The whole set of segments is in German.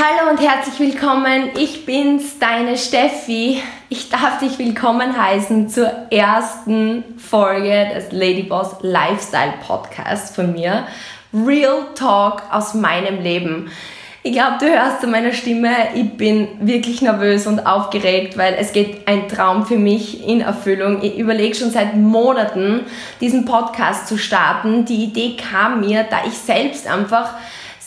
Hallo und herzlich willkommen. Ich bin's, deine Steffi. Ich darf dich willkommen heißen zur ersten Folge des Ladyboss Lifestyle Podcast von mir. Real Talk aus meinem Leben. Ich glaube, du hörst an meiner Stimme, ich bin wirklich nervös und aufgeregt, weil es geht ein Traum für mich in Erfüllung. Ich überlege schon seit Monaten, diesen Podcast zu starten. Die Idee kam mir, da ich selbst einfach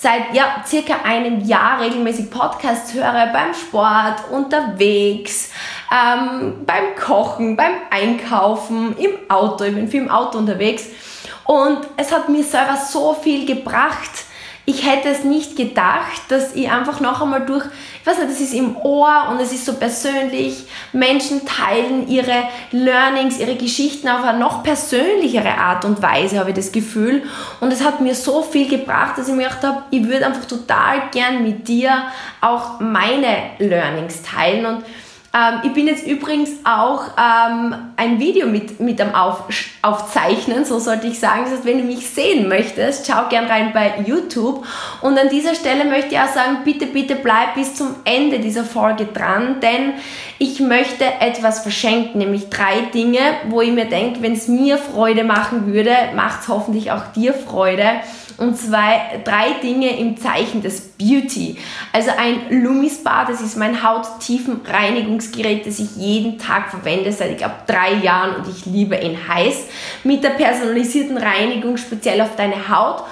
seit ja, circa einem Jahr regelmäßig Podcasts höre, beim Sport, unterwegs, ähm, beim Kochen, beim Einkaufen, im Auto. Ich bin viel im Auto unterwegs. Und es hat mir selber so viel gebracht, ich hätte es nicht gedacht, dass ich einfach noch einmal durch, ich weiß nicht, das ist im Ohr und es ist so persönlich, Menschen teilen ihre Learnings, ihre Geschichten auf eine noch persönlichere Art und Weise, habe ich das Gefühl. Und es hat mir so viel gebracht, dass ich mir gedacht habe, ich würde einfach total gern mit dir auch meine Learnings teilen und ähm, ich bin jetzt übrigens auch ähm, ein Video mit, mit am Auf, Aufzeichnen, so sollte ich sagen. Das heißt, wenn du mich sehen möchtest, schau gern rein bei YouTube. Und an dieser Stelle möchte ich auch sagen, bitte, bitte bleib bis zum Ende dieser Folge dran, denn ich möchte etwas verschenken, nämlich drei Dinge, wo ich mir denke, wenn es mir Freude machen würde, macht es hoffentlich auch dir Freude und zwei, drei Dinge im Zeichen des Beauty. Also ein Lumispa, das ist mein Hauttiefenreinigungsgerät, das ich jeden Tag verwende, seit ich glaube drei Jahren und ich liebe ihn heiß. Mit der personalisierten Reinigung speziell auf deine Haut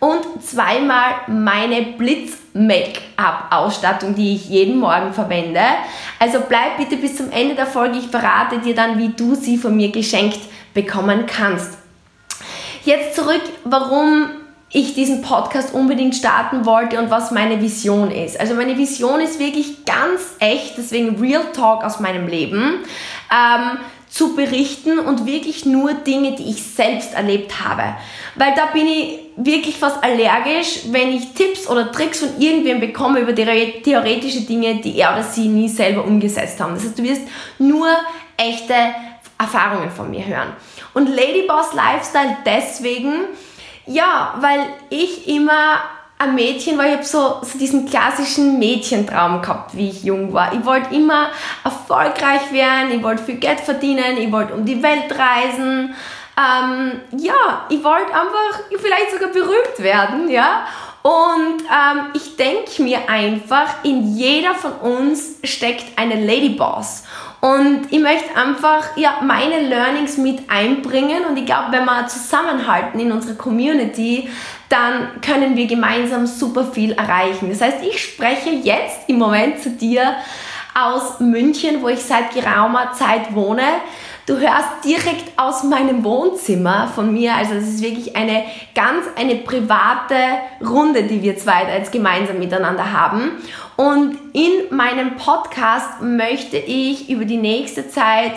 und zweimal meine Blitz-Make-up-Ausstattung, die ich jeden Morgen verwende. Also bleib bitte bis zum Ende der Folge, ich verrate dir dann, wie du sie von mir geschenkt bekommen kannst. Jetzt zurück, warum ich diesen Podcast unbedingt starten wollte und was meine Vision ist. Also meine Vision ist wirklich ganz echt, deswegen Real Talk aus meinem Leben, ähm, zu berichten und wirklich nur Dinge, die ich selbst erlebt habe. Weil da bin ich wirklich fast allergisch, wenn ich Tipps oder Tricks von irgendwem bekomme über theoretische Dinge, die er oder sie nie selber umgesetzt haben. Das heißt, du wirst nur echte Erfahrungen von mir hören. Und Ladyboss Lifestyle deswegen, ja, weil ich immer ein Mädchen war, ich habe so, so diesen klassischen Mädchentraum gehabt, wie ich jung war. Ich wollte immer erfolgreich werden, ich wollte viel Geld verdienen, ich wollte um die Welt reisen. Ähm, ja, ich wollte einfach vielleicht sogar berühmt werden, ja. Und ähm, ich denke mir einfach, in jeder von uns steckt eine Ladyboss. Und ich möchte einfach ja, meine Learnings mit einbringen und ich glaube, wenn wir zusammenhalten in unserer Community, dann können wir gemeinsam super viel erreichen. Das heißt, ich spreche jetzt im Moment zu dir aus München, wo ich seit geraumer Zeit wohne. Du hörst direkt aus meinem Wohnzimmer von mir. Also es ist wirklich eine ganz eine private Runde, die wir zwei jetzt gemeinsam miteinander haben. Und in meinem Podcast möchte ich über die nächste Zeit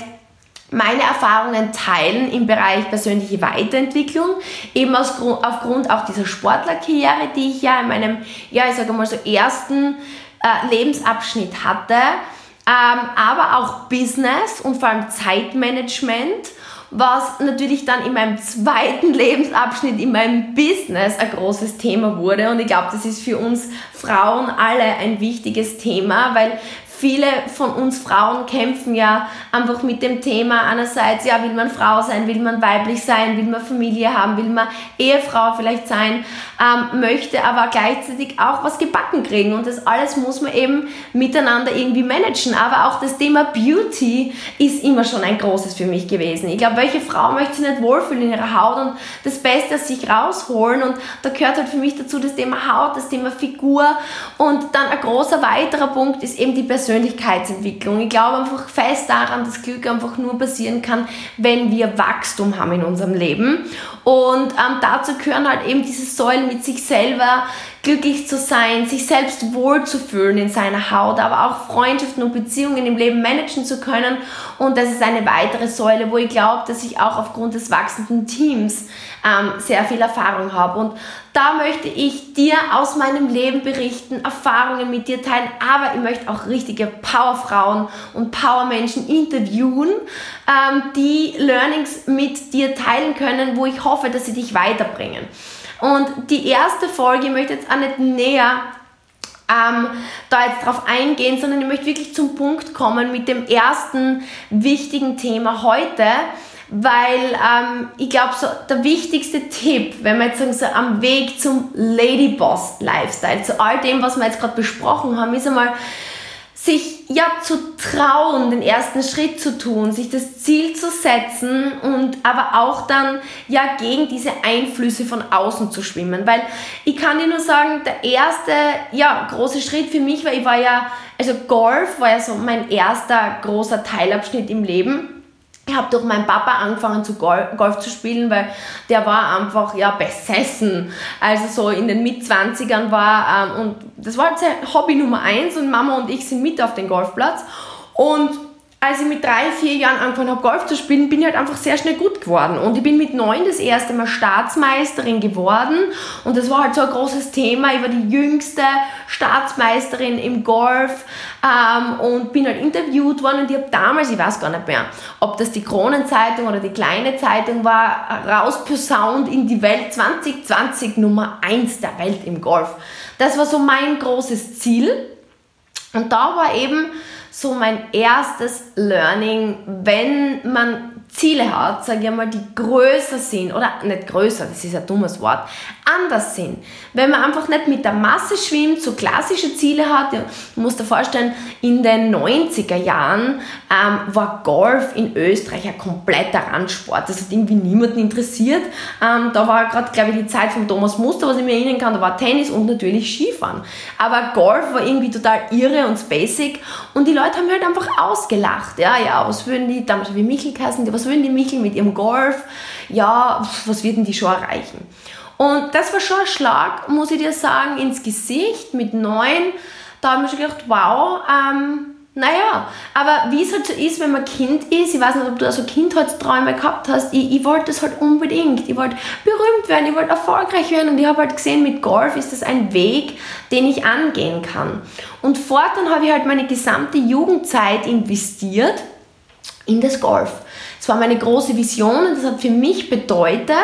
meine Erfahrungen teilen im Bereich persönliche Weiterentwicklung, eben aus, aufgrund auch dieser Sportlerkarriere, die ich ja in meinem, ja, ich sage mal so ersten äh, Lebensabschnitt hatte aber auch Business und vor allem Zeitmanagement, was natürlich dann in meinem zweiten Lebensabschnitt, in meinem Business ein großes Thema wurde. Und ich glaube, das ist für uns Frauen alle ein wichtiges Thema, weil viele von uns Frauen kämpfen ja einfach mit dem Thema. Einerseits, ja, will man Frau sein, will man weiblich sein, will man Familie haben, will man Ehefrau vielleicht sein, ähm, möchte aber gleichzeitig auch was gebacken kriegen. Und das alles muss man eben miteinander irgendwie managen. Aber auch das Thema Beauty ist immer schon ein großes für mich gewesen. Ich glaube, welche Frau möchte sich nicht wohlfühlen in ihrer Haut und das Beste aus sich rausholen? Und da gehört halt für mich dazu das Thema Haut, das Thema Figur. Und dann ein großer weiterer Punkt ist eben die Persönlichkeit Persönlichkeitsentwicklung. Ich glaube einfach fest daran, dass Glück einfach nur passieren kann, wenn wir Wachstum haben in unserem Leben. Und ähm, dazu gehören halt eben diese Säulen mit sich selber glücklich zu sein, sich selbst wohlzufühlen in seiner Haut, aber auch Freundschaften und Beziehungen im Leben managen zu können. Und das ist eine weitere Säule, wo ich glaube, dass ich auch aufgrund des wachsenden Teams ähm, sehr viel Erfahrung habe. Und da möchte ich dir aus meinem Leben berichten, Erfahrungen mit dir teilen, aber ich möchte auch richtige Powerfrauen und Powermenschen interviewen, ähm, die Learnings mit dir teilen können, wo ich hoffe, dass sie dich weiterbringen. Und die erste Folge, ich möchte jetzt auch nicht näher ähm, da jetzt drauf eingehen, sondern ich möchte wirklich zum Punkt kommen mit dem ersten wichtigen Thema heute, weil ähm, ich glaube, so der wichtigste Tipp, wenn wir jetzt sagen, so am Weg zum Ladyboss Lifestyle, zu all dem, was wir jetzt gerade besprochen haben, ist einmal, sich ja zu trauen, den ersten Schritt zu tun, sich das Ziel zu setzen und aber auch dann ja gegen diese Einflüsse von außen zu schwimmen, weil ich kann dir nur sagen, der erste ja große Schritt für mich war, ich war ja also Golf war ja so mein erster großer Teilabschnitt im Leben ich habe durch meinen Papa angefangen zu Golf zu spielen, weil der war einfach ja besessen. Also so in den Mitzwanzigern war ähm, und das war halt sein Hobby Nummer eins und Mama und ich sind mit auf den Golfplatz und als ich mit drei, vier Jahren angefangen habe, Golf zu spielen, bin ich halt einfach sehr schnell gut geworden. Und ich bin mit neun das erste Mal Staatsmeisterin geworden. Und das war halt so ein großes Thema. Ich war die jüngste Staatsmeisterin im Golf ähm, und bin halt interviewt worden. Und ich habe damals, ich weiß gar nicht mehr, ob das die Kronenzeitung oder die kleine Zeitung war, rausposaunt in die Welt 2020 Nummer 1 der Welt im Golf. Das war so mein großes Ziel. Und da war eben so mein erstes Learning, wenn man Ziele hat, sage ich mal, die größer sind, oder nicht größer, das ist ein dummes Wort, anders sind. Wenn man einfach nicht mit der Masse schwimmt, so klassische Ziele hat, du musst dir vorstellen, in den 90er Jahren ähm, war Golf in Österreich ein kompletter Randsport. Das hat irgendwie niemanden interessiert. Ähm, da war gerade, glaube ich, die Zeit von Thomas Muster, was ich mir erinnern kann, da war Tennis und natürlich Skifahren. Aber Golf war irgendwie total irre und basic und die Leute haben halt einfach ausgelacht. Ja, ja, was würden die, damals wie Michel geheißen, was würden die Michel mit ihrem Golf, ja, was würden die schon erreichen? Und das war schon ein Schlag, muss ich dir sagen, ins Gesicht mit neun. Da habe ich schon gedacht, wow, ähm, naja, aber wie es halt so ist, wenn man Kind ist, ich weiß nicht, ob du also Kindheitsträume gehabt hast, ich, ich wollte das halt unbedingt. Ich wollte berühmt werden, ich wollte erfolgreich werden und ich habe halt gesehen, mit Golf ist das ein Weg, den ich angehen kann. Und fortan habe ich halt meine gesamte Jugendzeit investiert in das Golf. Es war meine große Vision und das hat für mich bedeutet,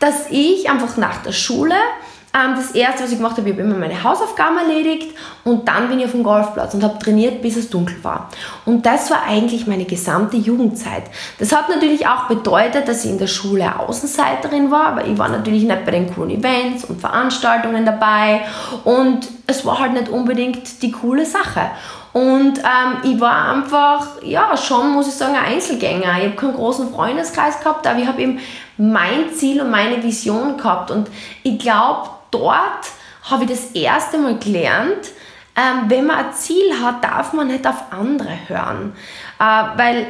dass ich einfach nach der Schule ähm, das erste, was ich gemacht habe, ich habe immer meine Hausaufgaben erledigt und dann bin ich auf dem Golfplatz und habe trainiert, bis es dunkel war. Und das war eigentlich meine gesamte Jugendzeit. Das hat natürlich auch bedeutet, dass ich in der Schule Außenseiterin war, aber ich war natürlich nicht bei den coolen Events und Veranstaltungen dabei und es war halt nicht unbedingt die coole Sache. Und ähm, ich war einfach, ja, schon, muss ich sagen, ein Einzelgänger. Ich habe keinen großen Freundeskreis gehabt, aber ich habe eben mein Ziel und meine Vision gehabt. Und ich glaube, dort habe ich das erste Mal gelernt, ähm, wenn man ein Ziel hat, darf man nicht auf andere hören. Äh, weil,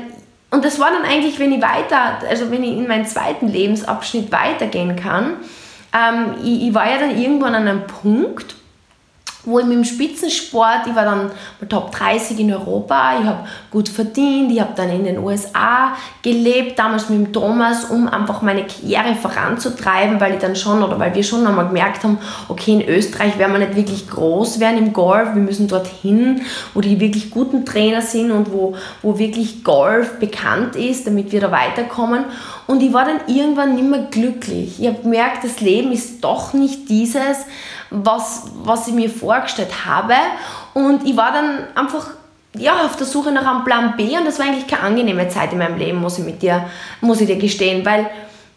und das war dann eigentlich, wenn ich weiter, also wenn ich in meinen zweiten Lebensabschnitt weitergehen kann, ähm, ich, ich war ja dann irgendwann an einem Punkt, wo ich mit dem Spitzensport, ich war dann Top 30 in Europa, ich habe gut verdient, ich habe dann in den USA gelebt, damals mit dem Thomas, um einfach meine Karriere voranzutreiben, weil ich dann schon oder weil wir schon einmal gemerkt haben, okay, in Österreich werden wir nicht wirklich groß werden im Golf, wir müssen dorthin, wo die wirklich guten Trainer sind und wo, wo wirklich Golf bekannt ist, damit wir da weiterkommen. Und ich war dann irgendwann nicht mehr glücklich. Ich habe gemerkt, das Leben ist doch nicht dieses, was, was ich mir vorgestellt habe. Und ich war dann einfach ja, auf der Suche nach einem Plan B und das war eigentlich keine angenehme Zeit in meinem Leben, muss ich, mit dir, muss ich dir gestehen, weil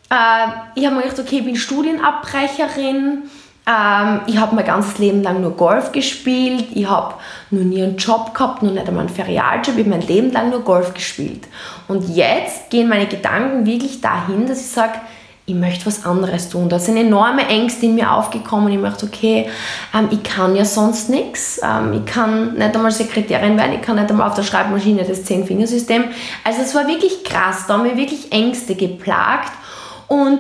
äh, ich habe mir gedacht, okay, ich bin Studienabbrecherin, ähm, ich habe mein ganzes Leben lang nur Golf gespielt, ich habe noch nie einen Job gehabt, noch nicht einmal einen Ferialjob, ich habe mein Leben lang nur Golf gespielt. Und jetzt gehen meine Gedanken wirklich dahin, dass ich sage, ich möchte was anderes tun. Da sind enorme Ängste in mir aufgekommen. Ich möchte, okay, ähm, ich kann ja sonst nichts. Ähm, ich kann nicht einmal Sekretärin werden, ich kann nicht einmal auf der Schreibmaschine das Zehn-Fingersystem. Also es war wirklich krass. Da haben mir wirklich Ängste geplagt. Und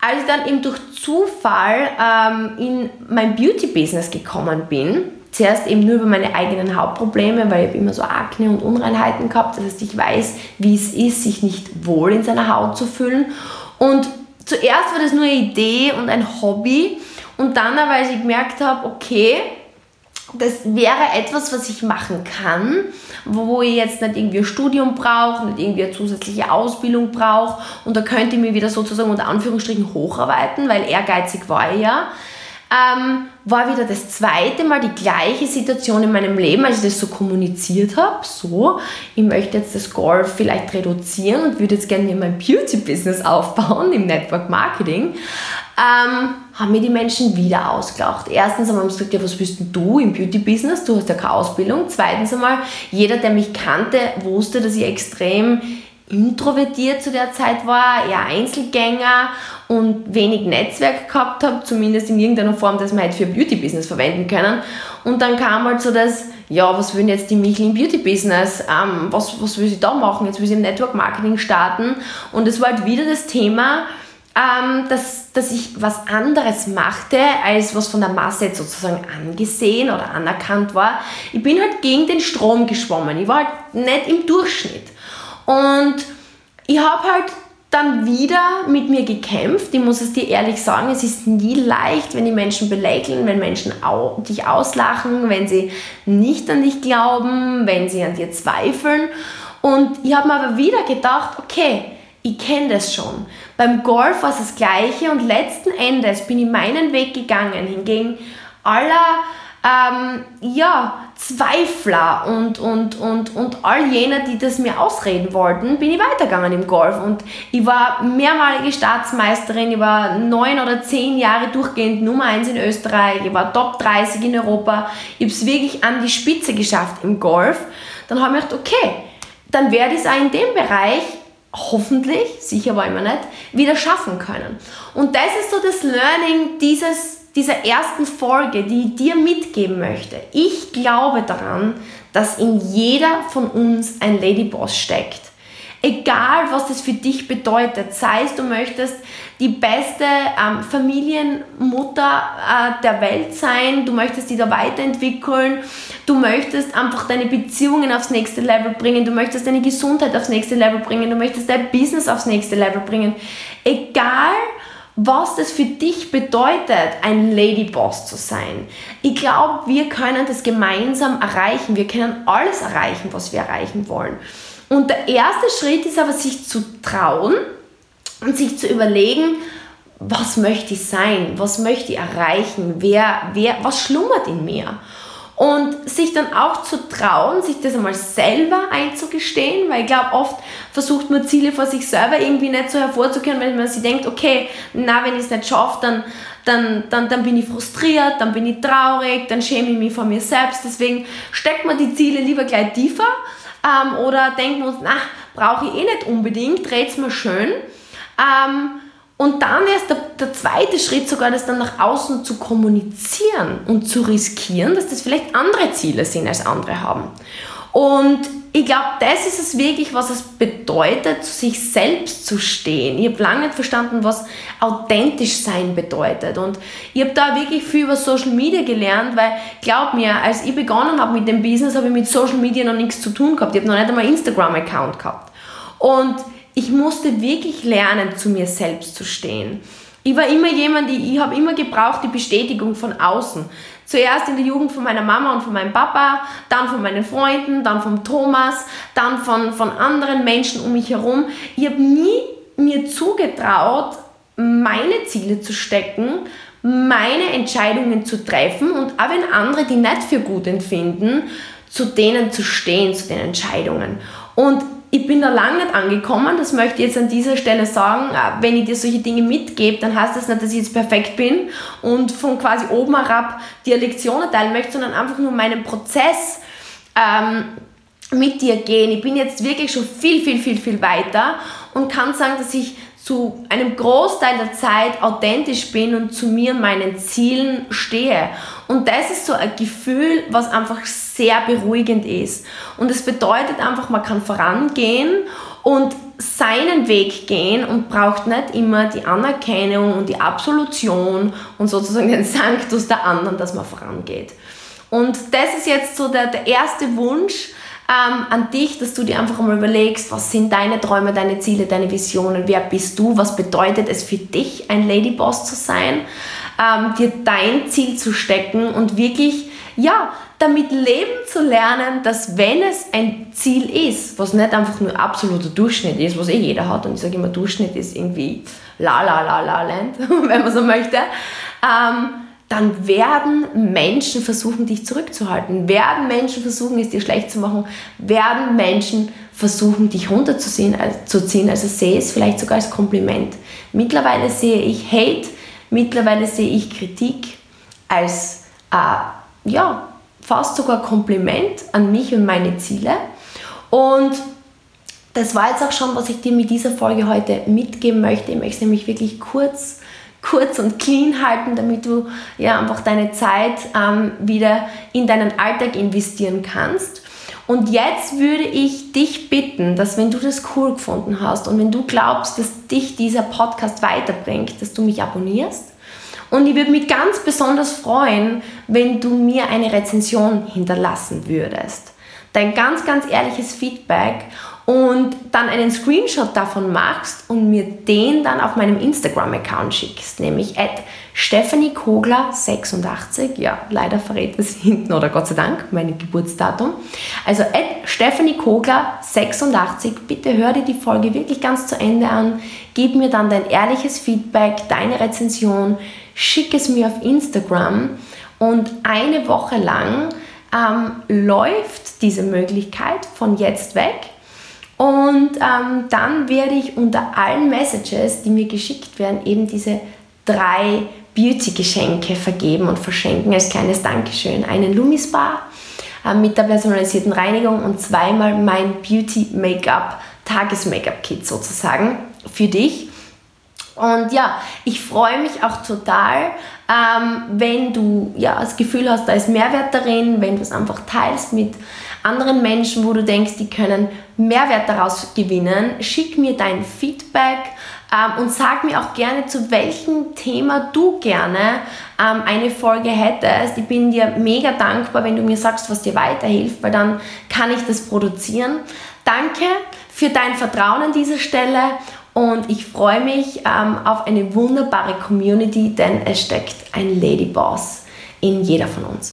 als ich dann eben durch Zufall ähm, in mein Beauty-Business gekommen bin, zuerst eben nur über meine eigenen Hauptprobleme, weil ich immer so Akne und Unreinheiten gehabt. Das heißt, ich weiß, wie es ist, sich nicht wohl in seiner Haut zu fühlen. Und zuerst war das nur eine Idee und ein Hobby und dann aber, als ich gemerkt habe, okay, das wäre etwas, was ich machen kann, wo ich jetzt nicht irgendwie ein Studium brauche, nicht irgendwie eine zusätzliche Ausbildung brauche und da könnte ich mich wieder sozusagen unter Anführungsstrichen hocharbeiten, weil ehrgeizig war ich ja. Ähm, war wieder das zweite Mal die gleiche Situation in meinem Leben, als ich das so kommuniziert habe. So, ich möchte jetzt das Golf vielleicht reduzieren und würde jetzt gerne mein Beauty-Business aufbauen im Network Marketing. Ähm, haben mir die Menschen wieder ausgelacht. Erstens haben sie gesagt, ja, was bist denn du im Beauty-Business? Du hast ja keine Ausbildung. Zweitens einmal, jeder, der mich kannte, wusste, dass ich extrem introvertiert zu der Zeit war, eher Einzelgänger und wenig Netzwerk gehabt habe, zumindest in irgendeiner Form, das man halt für Beauty-Business verwenden können. Und dann kam halt so das, ja, was will jetzt die Michel im Beauty-Business? Ähm, was, was will sie da machen? Jetzt will sie im Network-Marketing starten. Und es war halt wieder das Thema, ähm, dass, dass ich was anderes machte, als was von der Masse jetzt sozusagen angesehen oder anerkannt war. Ich bin halt gegen den Strom geschwommen. Ich war halt nicht im Durchschnitt. Und ich habe halt dann wieder mit mir gekämpft. Ich muss es dir ehrlich sagen, es ist nie leicht, wenn die Menschen belächeln, wenn Menschen au dich auslachen, wenn sie nicht an dich glauben, wenn sie an dir zweifeln. Und ich habe mir aber wieder gedacht, okay, ich kenne das schon. Beim Golf war es das Gleiche und letzten Endes bin ich meinen Weg gegangen. Hingegen aller ähm, ja, Zweifler und, und, und, und all jene, die das mir ausreden wollten, bin ich weitergegangen im Golf. Und ich war mehrmalige Staatsmeisterin, ich war neun oder zehn Jahre durchgehend Nummer eins in Österreich, ich war Top 30 in Europa. Ich habe es wirklich an die Spitze geschafft im Golf. Dann habe ich gedacht, okay, dann werde ich es auch in dem Bereich hoffentlich, sicher war ich mir nicht, wieder schaffen können. Und das ist so das Learning dieses dieser ersten Folge, die ich dir mitgeben möchte. Ich glaube daran, dass in jeder von uns ein Ladyboss steckt. Egal, was das für dich bedeutet, sei es du möchtest die beste ähm, Familienmutter äh, der Welt sein, du möchtest die da weiterentwickeln, du möchtest einfach deine Beziehungen aufs nächste Level bringen, du möchtest deine Gesundheit aufs nächste Level bringen, du möchtest dein Business aufs nächste Level bringen. Egal, was das für dich bedeutet, ein Ladyboss zu sein. Ich glaube, wir können das gemeinsam erreichen. Wir können alles erreichen, was wir erreichen wollen. Und der erste Schritt ist aber, sich zu trauen und sich zu überlegen, was möchte ich sein? Was möchte ich erreichen? Wer, wer, was schlummert in mir? Und sich dann auch zu trauen, sich das einmal selber einzugestehen, weil ich glaube, oft versucht man Ziele vor sich selber irgendwie nicht so hervorzukehren, weil man sich denkt, okay, na, wenn ich es nicht schaffe, dann, dann, dann, dann bin ich frustriert, dann bin ich traurig, dann schäme ich mich vor mir selbst. Deswegen steckt man die Ziele lieber gleich tiefer ähm, oder denkt man uns, na, brauche ich eh nicht unbedingt, dreht es mal schön. Ähm, und dann erst der, der, zweite Schritt sogar, das dann nach außen zu kommunizieren und zu riskieren, dass das vielleicht andere Ziele sind, als andere haben. Und ich glaube, das ist es wirklich, was es bedeutet, sich selbst zu stehen. Ich habe lange nicht verstanden, was authentisch sein bedeutet. Und ich habe da wirklich viel über Social Media gelernt, weil, glaub mir, als ich begonnen habe mit dem Business, habe ich mit Social Media noch nichts zu tun gehabt. Ich habe noch nicht einmal Instagram-Account gehabt. Und ich musste wirklich lernen, zu mir selbst zu stehen. Ich war immer jemand, ich, ich habe immer gebraucht die Bestätigung von außen. Zuerst in der Jugend von meiner Mama und von meinem Papa, dann von meinen Freunden, dann von Thomas, dann von, von anderen Menschen um mich herum. Ich habe nie mir zugetraut, meine Ziele zu stecken, meine Entscheidungen zu treffen und auch wenn andere die nicht für gut empfinden, zu denen zu stehen, zu den Entscheidungen. Und ich bin da lange nicht angekommen, das möchte ich jetzt an dieser Stelle sagen. Äh, wenn ich dir solche Dinge mitgebe, dann heißt das nicht, dass ich jetzt perfekt bin und von quasi oben herab dir Lektionen teilen möchte, sondern einfach nur meinen Prozess ähm, mit dir gehen. Ich bin jetzt wirklich schon viel, viel, viel, viel weiter und kann sagen, dass ich zu einem Großteil der Zeit authentisch bin und zu mir und meinen Zielen stehe. Und das ist so ein Gefühl, was einfach sehr beruhigend ist. Und es bedeutet einfach, man kann vorangehen und seinen Weg gehen und braucht nicht immer die Anerkennung und die Absolution und sozusagen den Sanctus der anderen, dass man vorangeht. Und das ist jetzt so der, der erste Wunsch, ähm, an dich, dass du dir einfach mal überlegst, was sind deine Träume, deine Ziele, deine Visionen, wer bist du, was bedeutet es für dich, ein Ladyboss zu sein, ähm, dir dein Ziel zu stecken und wirklich, ja, damit leben zu lernen, dass wenn es ein Ziel ist, was nicht einfach nur absoluter Durchschnitt ist, was eh jeder hat, und ich sage immer, Durchschnitt ist irgendwie la la la la land, wenn man so möchte, ähm, dann werden Menschen versuchen, dich zurückzuhalten, werden Menschen versuchen, es dir schlecht zu machen, werden Menschen versuchen, dich runterzuziehen, also, also sehe es vielleicht sogar als Kompliment. Mittlerweile sehe ich Hate, mittlerweile sehe ich Kritik als, äh, ja, fast sogar Kompliment an mich und meine Ziele. Und das war jetzt auch schon, was ich dir mit dieser Folge heute mitgeben möchte. Ich möchte nämlich wirklich kurz kurz und clean halten, damit du ja einfach deine Zeit ähm, wieder in deinen Alltag investieren kannst. Und jetzt würde ich dich bitten, dass wenn du das cool gefunden hast und wenn du glaubst, dass dich dieser Podcast weiterbringt, dass du mich abonnierst. Und ich würde mich ganz besonders freuen, wenn du mir eine Rezension hinterlassen würdest. Dein ganz, ganz ehrliches Feedback und dann einen Screenshot davon machst und mir den dann auf meinem Instagram-Account schickst, nämlich at Stephanie Kogler 86, ja, leider verrät es hinten oder Gott sei Dank mein Geburtsdatum. Also at Stephanie Kogler 86, bitte hör dir die Folge wirklich ganz zu Ende an, gib mir dann dein ehrliches Feedback, deine Rezension, schick es mir auf Instagram. Und eine Woche lang ähm, läuft diese Möglichkeit von jetzt weg und ähm, dann werde ich unter allen Messages, die mir geschickt werden, eben diese drei Beauty-Geschenke vergeben und verschenken als kleines Dankeschön. Einen Lumispa äh, mit der personalisierten Reinigung und zweimal mein Beauty Make-up, Tages-Make-up-Kit sozusagen für dich. Und ja, ich freue mich auch total, ähm, wenn du ja, das Gefühl hast, da ist Mehrwert darin, wenn du es einfach teilst mit anderen Menschen, wo du denkst, die können Mehrwert daraus gewinnen. Schick mir dein Feedback ähm, und sag mir auch gerne, zu welchem Thema du gerne ähm, eine Folge hättest. Ich bin dir mega dankbar, wenn du mir sagst, was dir weiterhilft, weil dann kann ich das produzieren. Danke für dein Vertrauen an dieser Stelle und ich freue mich ähm, auf eine wunderbare Community, denn es steckt ein Ladyboss in jeder von uns.